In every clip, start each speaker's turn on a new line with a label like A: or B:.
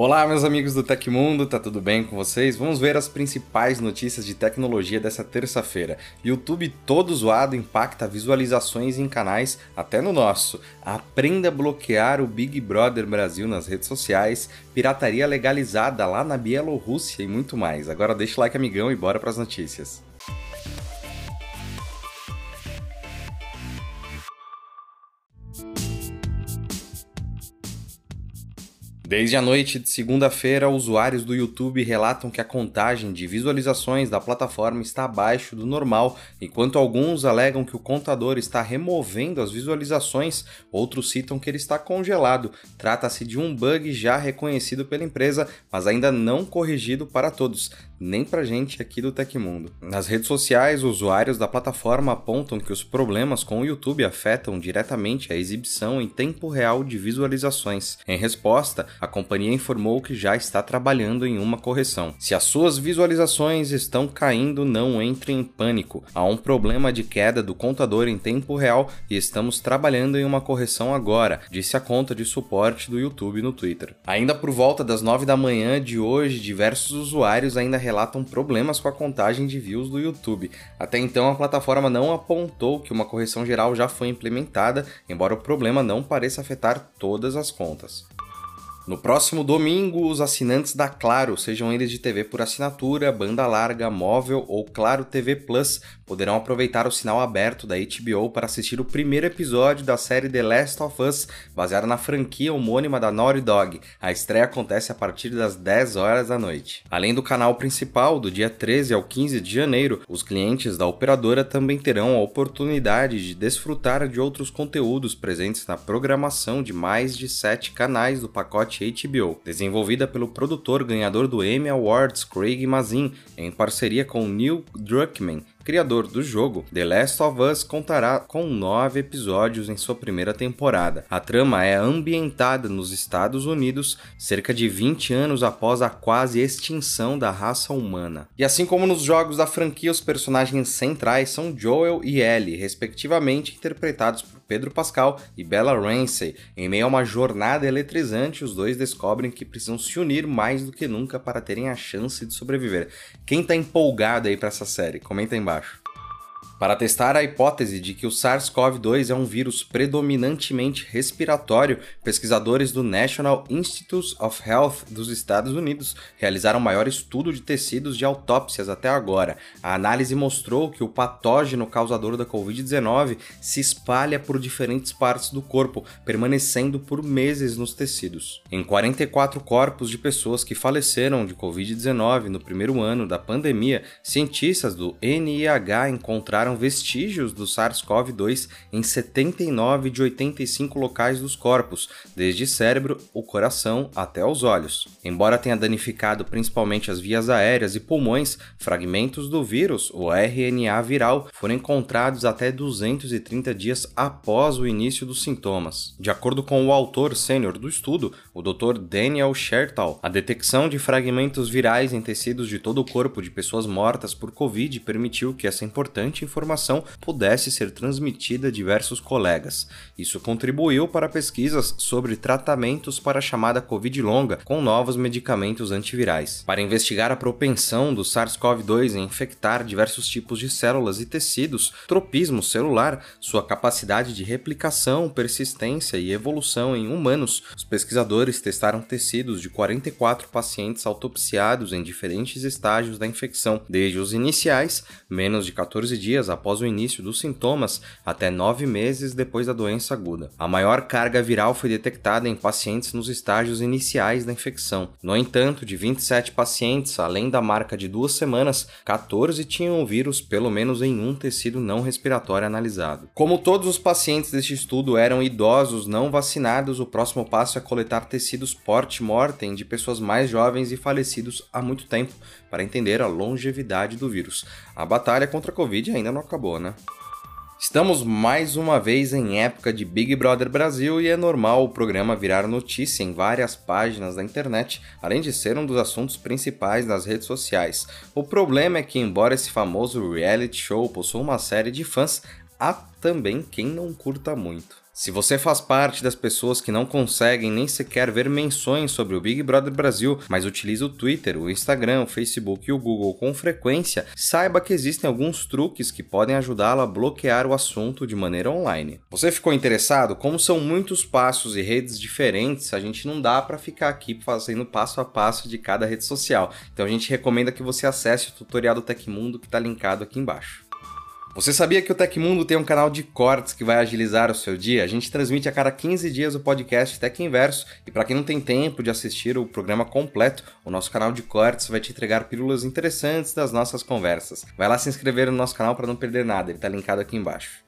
A: Olá, meus amigos do Tecmundo, tá tudo bem com vocês? Vamos ver as principais notícias de tecnologia dessa terça-feira. YouTube todo zoado impacta visualizações em canais, até no nosso. Aprenda a bloquear o Big Brother Brasil nas redes sociais, pirataria legalizada lá na Bielorrússia e muito mais. Agora deixa o like, amigão, e bora para as notícias. Desde a noite de segunda-feira, usuários do YouTube relatam que a contagem de visualizações da plataforma está abaixo do normal, enquanto alguns alegam que o contador está removendo as visualizações, outros citam que ele está congelado. Trata-se de um bug já reconhecido pela empresa, mas ainda não corrigido para todos, nem para gente aqui do Tecmundo. Nas redes sociais, usuários da plataforma apontam que os problemas com o YouTube afetam diretamente a exibição em tempo real de visualizações. Em resposta, a companhia informou que já está trabalhando em uma correção. Se as suas visualizações estão caindo, não entre em pânico. Há um problema de queda do contador em tempo real e estamos trabalhando em uma correção agora, disse a conta de suporte do YouTube no Twitter. Ainda por volta das 9 da manhã de hoje, diversos usuários ainda relatam problemas com a contagem de views do YouTube. Até então, a plataforma não apontou que uma correção geral já foi implementada, embora o problema não pareça afetar todas as contas. No próximo domingo, os assinantes da Claro, sejam eles de TV por assinatura, banda larga, móvel ou Claro TV Plus, poderão aproveitar o sinal aberto da HBO para assistir o primeiro episódio da série The Last of Us, baseada na franquia homônima da Naughty Dog. A estreia acontece a partir das 10 horas da noite. Além do canal principal, do dia 13 ao 15 de janeiro, os clientes da operadora também terão a oportunidade de desfrutar de outros conteúdos presentes na programação de mais de 7 canais do pacote HBO, desenvolvida pelo produtor ganhador do Emmy Awards Craig Mazin, em parceria com Neil Druckmann criador do jogo, The Last of Us contará com nove episódios em sua primeira temporada. A trama é ambientada nos Estados Unidos, cerca de 20 anos após a quase extinção da raça humana. E assim como nos jogos da franquia, os personagens centrais são Joel e Ellie, respectivamente interpretados por Pedro Pascal e Bella Ramsey. Em meio a uma jornada eletrizante, os dois descobrem que precisam se unir mais do que nunca para terem a chance de sobreviver. Quem tá empolgado aí para essa série? Comenta aí embaixo embaixo. Para testar a hipótese de que o SARS-CoV-2 é um vírus predominantemente respiratório, pesquisadores do National Institutes of Health dos Estados Unidos realizaram o maior estudo de tecidos de autópsias até agora. A análise mostrou que o patógeno causador da Covid-19 se espalha por diferentes partes do corpo, permanecendo por meses nos tecidos. Em 44 corpos de pessoas que faleceram de Covid-19 no primeiro ano da pandemia, cientistas do NIH encontraram encontraram vestígios do SARS-CoV-2 em 79 de 85 locais dos corpos, desde cérebro, o coração até os olhos. Embora tenha danificado principalmente as vias aéreas e pulmões, fragmentos do vírus, o RNA viral, foram encontrados até 230 dias após o início dos sintomas. De acordo com o autor sênior do estudo, o Dr. Daniel Shertal, a detecção de fragmentos virais em tecidos de todo o corpo de pessoas mortas por Covid permitiu que essa importante informação informação pudesse ser transmitida a diversos colegas. Isso contribuiu para pesquisas sobre tratamentos para a chamada Covid longa com novos medicamentos antivirais. Para investigar a propensão do SARS-CoV-2 em infectar diversos tipos de células e tecidos, tropismo celular, sua capacidade de replicação, persistência e evolução em humanos, os pesquisadores testaram tecidos de 44 pacientes autopsiados em diferentes estágios da infecção, desde os iniciais, menos de 14 dias após o início dos sintomas até nove meses depois da doença aguda. A maior carga viral foi detectada em pacientes nos estágios iniciais da infecção. No entanto, de 27 pacientes, além da marca de duas semanas, 14 tinham o vírus pelo menos em um tecido não respiratório analisado. Como todos os pacientes deste estudo eram idosos não vacinados, o próximo passo é coletar tecidos post-mortem de pessoas mais jovens e falecidos há muito tempo para entender a longevidade do vírus. A batalha contra a Covid ainda não acabou, né? Estamos mais uma vez em época de Big Brother Brasil e é normal o programa virar notícia em várias páginas da internet, além de ser um dos assuntos principais nas redes sociais. O problema é que, embora esse famoso reality show possua uma série de fãs, há também quem não curta muito. Se você faz parte das pessoas que não conseguem nem sequer ver menções sobre o Big Brother Brasil, mas utiliza o Twitter, o Instagram, o Facebook e o Google com frequência, saiba que existem alguns truques que podem ajudá-lo a bloquear o assunto de maneira online. Você ficou interessado? Como são muitos passos e redes diferentes, a gente não dá para ficar aqui fazendo passo a passo de cada rede social. Então a gente recomenda que você acesse o tutorial do Tecmundo que está linkado aqui embaixo. Você sabia que o Tecmundo tem um canal de cortes que vai agilizar o seu dia? A gente transmite a cada 15 dias o podcast Tec Inverso e para quem não tem tempo de assistir o programa completo, o nosso canal de cortes vai te entregar pílulas interessantes das nossas conversas. Vai lá se inscrever no nosso canal para não perder nada, ele está linkado aqui embaixo.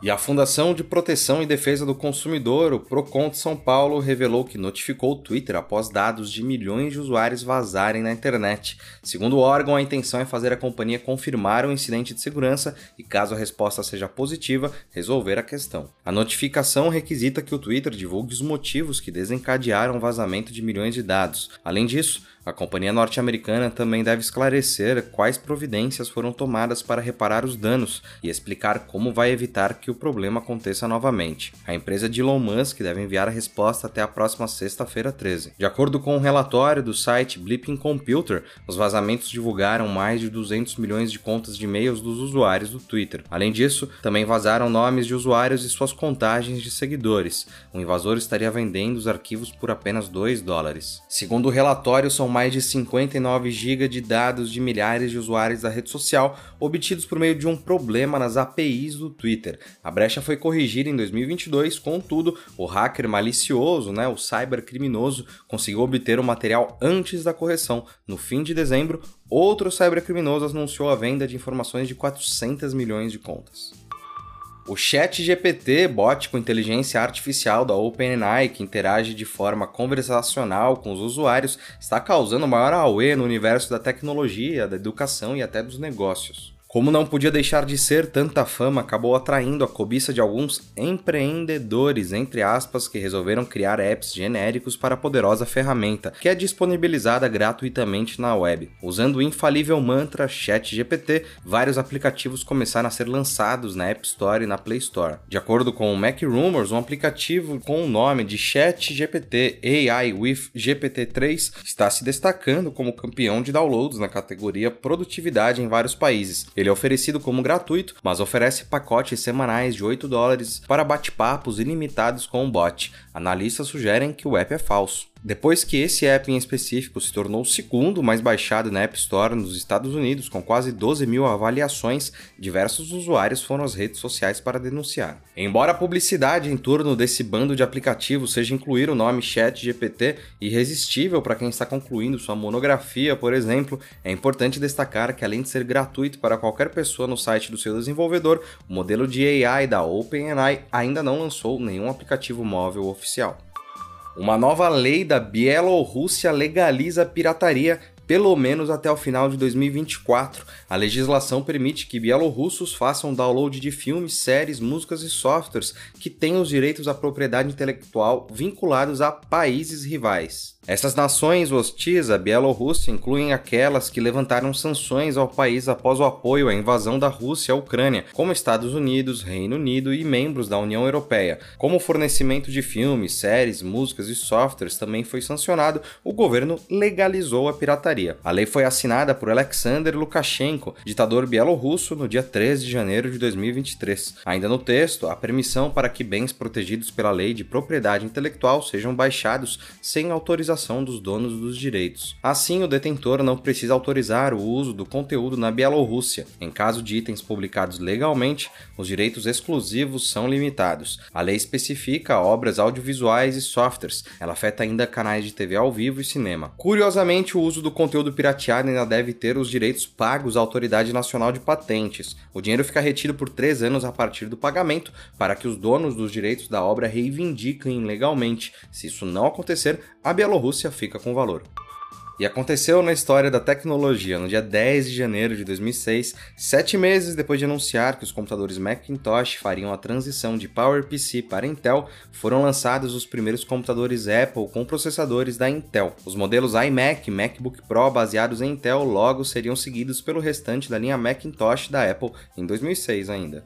A: E a Fundação de Proteção e Defesa do Consumidor, o Procon de São Paulo, revelou que notificou o Twitter após dados de milhões de usuários vazarem na internet. Segundo o órgão, a intenção é fazer a companhia confirmar o incidente de segurança e, caso a resposta seja positiva, resolver a questão. A notificação requisita que o Twitter divulgue os motivos que desencadearam o vazamento de milhões de dados. Além disso, a companhia norte-americana também deve esclarecer quais providências foram tomadas para reparar os danos e explicar como vai evitar que o problema aconteça novamente. A empresa de Elon Musk deve enviar a resposta até a próxima sexta-feira 13. De acordo com um relatório do site Blipping Computer, os vazamentos divulgaram mais de 200 milhões de contas de e-mails dos usuários do Twitter. Além disso, também vazaram nomes de usuários e suas contagens de seguidores. O invasor estaria vendendo os arquivos por apenas 2 dólares. Segundo o relatório, são mais de 59 GB de dados de milhares de usuários da rede social obtidos por meio de um problema nas APIs do Twitter. A brecha foi corrigida em 2022, contudo, o hacker malicioso, né, o cybercriminoso, conseguiu obter o material antes da correção. No fim de dezembro, outro cybercriminoso anunciou a venda de informações de 400 milhões de contas. O Chat GPT, bot com inteligência artificial da OpenAI, que interage de forma conversacional com os usuários, está causando maior auê no universo da tecnologia, da educação e até dos negócios. Como não podia deixar de ser, tanta fama acabou atraindo a cobiça de alguns empreendedores, entre aspas, que resolveram criar apps genéricos para a poderosa ferramenta, que é disponibilizada gratuitamente na web. Usando o infalível mantra ChatGPT, vários aplicativos começaram a ser lançados na App Store e na Play Store. De acordo com o Mac Rumors, um aplicativo com o nome de ChatGPT AI with GPT-3 está se destacando como campeão de downloads na categoria Produtividade em vários países ele é oferecido como gratuito, mas oferece pacotes semanais de 8 dólares para bate-papos ilimitados com o bot. Analistas sugerem que o app é falso. Depois que esse app em específico se tornou o segundo mais baixado na App Store nos Estados Unidos, com quase 12 mil avaliações, diversos usuários foram às redes sociais para denunciar. Embora a publicidade em torno desse bando de aplicativos seja incluir o nome ChatGPT irresistível para quem está concluindo sua monografia, por exemplo, é importante destacar que além de ser gratuito para qualquer pessoa no site do seu desenvolvedor, o modelo de AI da OpenAI ainda não lançou nenhum aplicativo móvel oficial. Uma nova lei da Bielorrússia legaliza a pirataria pelo menos até o final de 2024. A legislação permite que bielorrussos façam download de filmes, séries, músicas e softwares que tenham os direitos à propriedade intelectual vinculados a países rivais. Essas nações hostis à Bielorrússia incluem aquelas que levantaram sanções ao país após o apoio à invasão da Rússia à Ucrânia, como Estados Unidos, Reino Unido e membros da União Europeia. Como o fornecimento de filmes, séries, músicas e softwares também foi sancionado, o governo legalizou a pirataria. A lei foi assinada por Alexander Lukashenko, ditador bielorrusso, no dia 13 de janeiro de 2023. Ainda no texto, a permissão para que bens protegidos pela lei de propriedade intelectual sejam baixados sem autorização autorização dos donos dos direitos. Assim, o detentor não precisa autorizar o uso do conteúdo na Bielorrússia. Em caso de itens publicados legalmente, os direitos exclusivos são limitados. A lei especifica obras audiovisuais e softwares. Ela afeta ainda canais de TV ao vivo e cinema. Curiosamente, o uso do conteúdo pirateado ainda deve ter os direitos pagos à Autoridade Nacional de Patentes. O dinheiro fica retido por três anos a partir do pagamento para que os donos dos direitos da obra reivindiquem legalmente. Se isso não acontecer, a Bielorrússia Rússia fica com valor. E aconteceu na história da tecnologia. No dia 10 de janeiro de 2006, sete meses depois de anunciar que os computadores Macintosh fariam a transição de PowerPC para Intel, foram lançados os primeiros computadores Apple com processadores da Intel. Os modelos iMac e MacBook Pro baseados em Intel logo seriam seguidos pelo restante da linha Macintosh da Apple em 2006 ainda.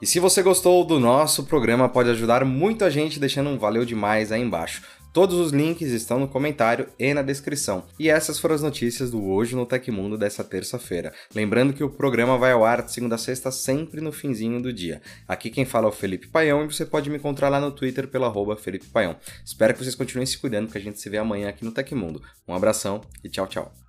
A: E se você gostou do nosso programa, pode ajudar muito a gente deixando um valeu demais aí embaixo. Todos os links estão no comentário e na descrição. E essas foram as notícias do Hoje no Tecmundo dessa terça-feira. Lembrando que o programa vai ao ar de segunda a sexta, sempre no finzinho do dia. Aqui quem fala é o Felipe Paião e você pode me encontrar lá no Twitter pelo arroba Felipe Paião. Espero que vocês continuem se cuidando, que a gente se vê amanhã aqui no Tecmundo. Um abração e tchau, tchau.